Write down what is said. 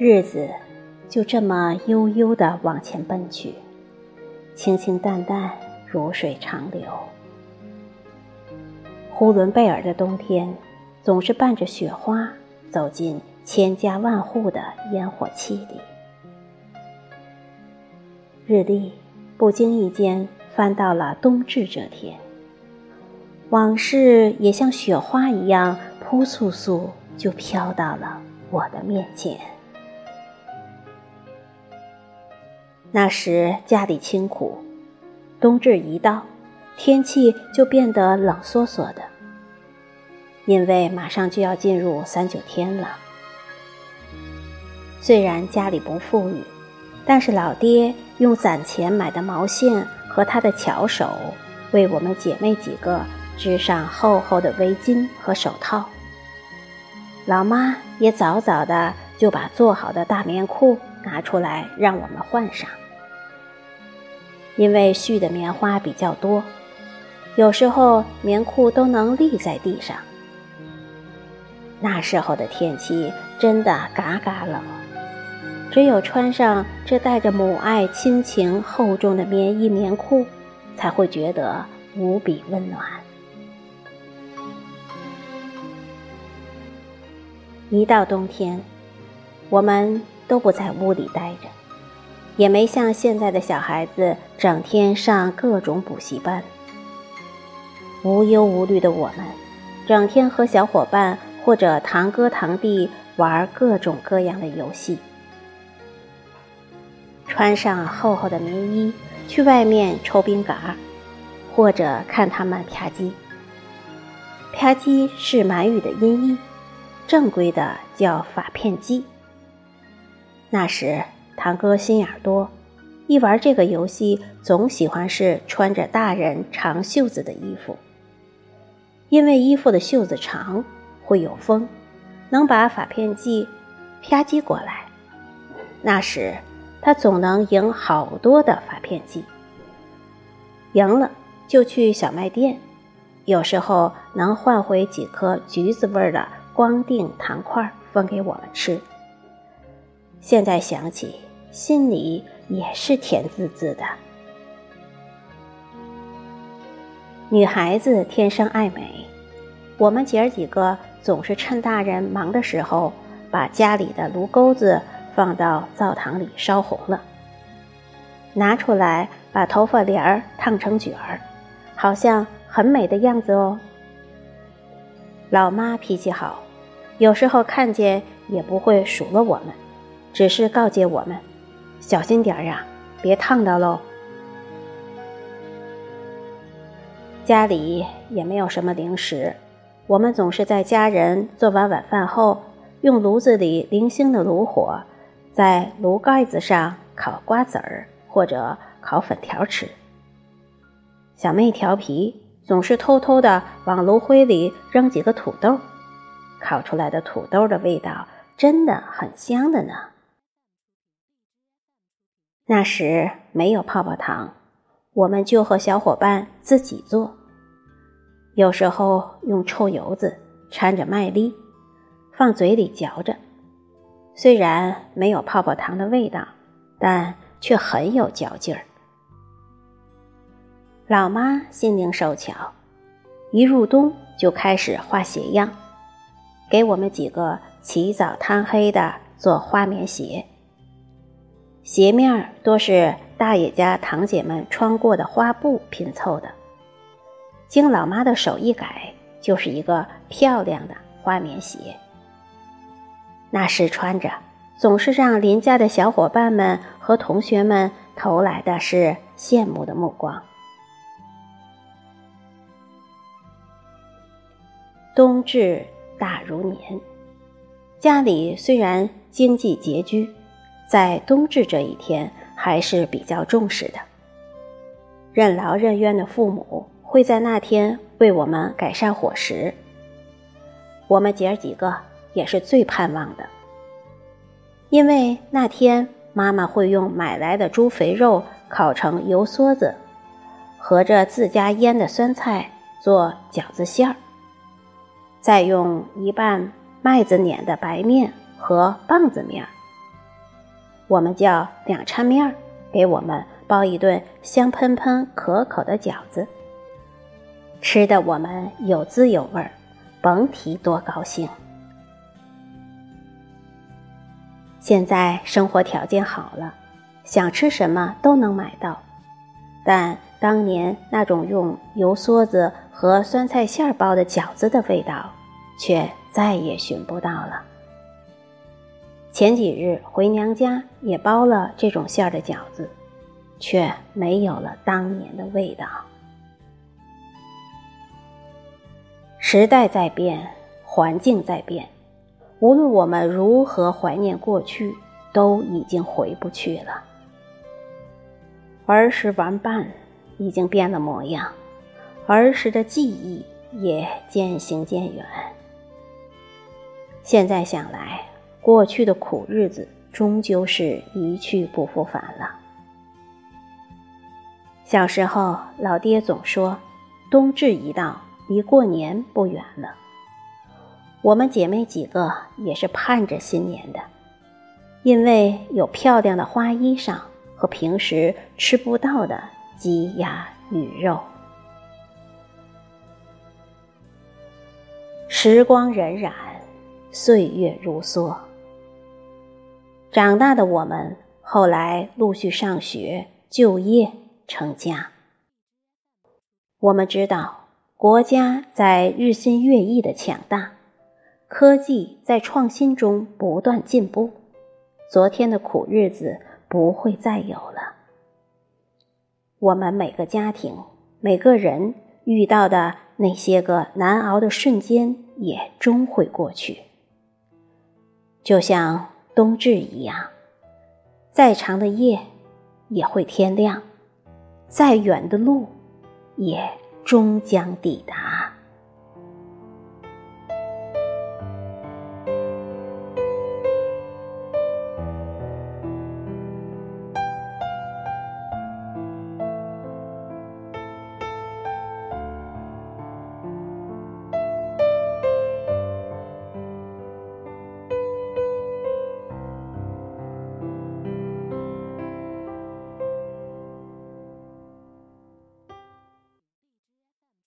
日子就这么悠悠的往前奔去，清清淡淡，如水长流。呼伦贝尔的冬天，总是伴着雪花走进千家万户的烟火气里。日历不经意间翻到了冬至这天，往事也像雪花一样扑簌簌就飘到了我的面前。那时家里清苦，冬至一到，天气就变得冷飕飕的。因为马上就要进入三九天了。虽然家里不富裕，但是老爹用攒钱买的毛线和他的巧手，为我们姐妹几个织上厚厚的围巾和手套。老妈也早早的就把做好的大棉裤拿出来让我们换上。因为絮的棉花比较多，有时候棉裤都能立在地上。那时候的天气真的嘎嘎冷，只有穿上这带着母爱亲情厚重的棉衣棉裤，才会觉得无比温暖。一到冬天，我们都不在屋里待着。也没像现在的小孩子整天上各种补习班。无忧无虑的我们，整天和小伙伴或者堂哥堂弟玩各种各样的游戏，穿上厚厚的棉衣去外面抽冰杆，或者看他们啪叽。啪叽是满语的音译，正规的叫法片机。那时。堂哥心眼多，一玩这个游戏，总喜欢是穿着大人长袖子的衣服，因为衣服的袖子长，会有风，能把法片剂啪叽过来。那时他总能赢好多的发片机，赢了就去小卖店，有时候能换回几颗橘子味的光腚糖块分给我们吃。现在想起。心里也是甜滋滋的。女孩子天生爱美，我们姐儿几个总是趁大人忙的时候，把家里的炉钩子放到灶堂里烧红了，拿出来把头发帘儿烫成卷儿，好像很美的样子哦。老妈脾气好，有时候看见也不会数落我们，只是告诫我们。小心点儿呀，别烫到喽。家里也没有什么零食，我们总是在家人做完晚饭后，用炉子里零星的炉火，在炉盖子上烤瓜子儿或者烤粉条吃。小妹调皮，总是偷偷的往炉灰里扔几个土豆，烤出来的土豆的味道真的很香的呢。那时没有泡泡糖，我们就和小伙伴自己做。有时候用臭油子掺着麦粒，放嘴里嚼着，虽然没有泡泡糖的味道，但却很有嚼劲儿。老妈心灵手巧，一入冬就开始画鞋样，给我们几个起早贪黑的做花棉鞋。鞋面儿多是大爷家堂姐们穿过的花布拼凑的，经老妈的手一改，就是一个漂亮的花棉鞋。那时穿着，总是让邻家的小伙伴们和同学们投来的是羡慕的目光。冬至大如年，家里虽然经济拮据。在冬至这一天，还是比较重视的。任劳任怨的父母会在那天为我们改善伙食。我们姐儿几个也是最盼望的。因为那天妈妈会用买来的猪肥肉烤成油梭子，和着自家腌的酸菜做饺子馅儿，再用一半麦子碾的白面和棒子面，我们叫两掺面儿，给我们包一顿香喷喷、可口的饺子，吃的我们有滋有味儿，甭提多高兴。现在生活条件好了，想吃什么都能买到，但当年那种用油梭子和酸菜馅儿包的饺子的味道，却再也寻不到了。前几日回娘家也包了这种馅儿的饺子，却没有了当年的味道。时代在变，环境在变。无论我们如何怀念过去，都已经回不去了。儿时玩伴已经变了模样，儿时的记忆也渐行渐远。现在想来，过去的苦日子终究是一去不复返了。小时候，老爹总说，冬至一到，离过年不远了。我们姐妹几个也是盼着新年的，因为有漂亮的花衣裳和平时吃不到的鸡鸭鱼肉。时光荏苒，岁月如梭。长大的我们后来陆续上学、就业、成家。我们知道，国家在日新月异的强大。科技在创新中不断进步，昨天的苦日子不会再有了。我们每个家庭、每个人遇到的那些个难熬的瞬间，也终会过去。就像冬至一样，再长的夜也会天亮，再远的路也终将抵达。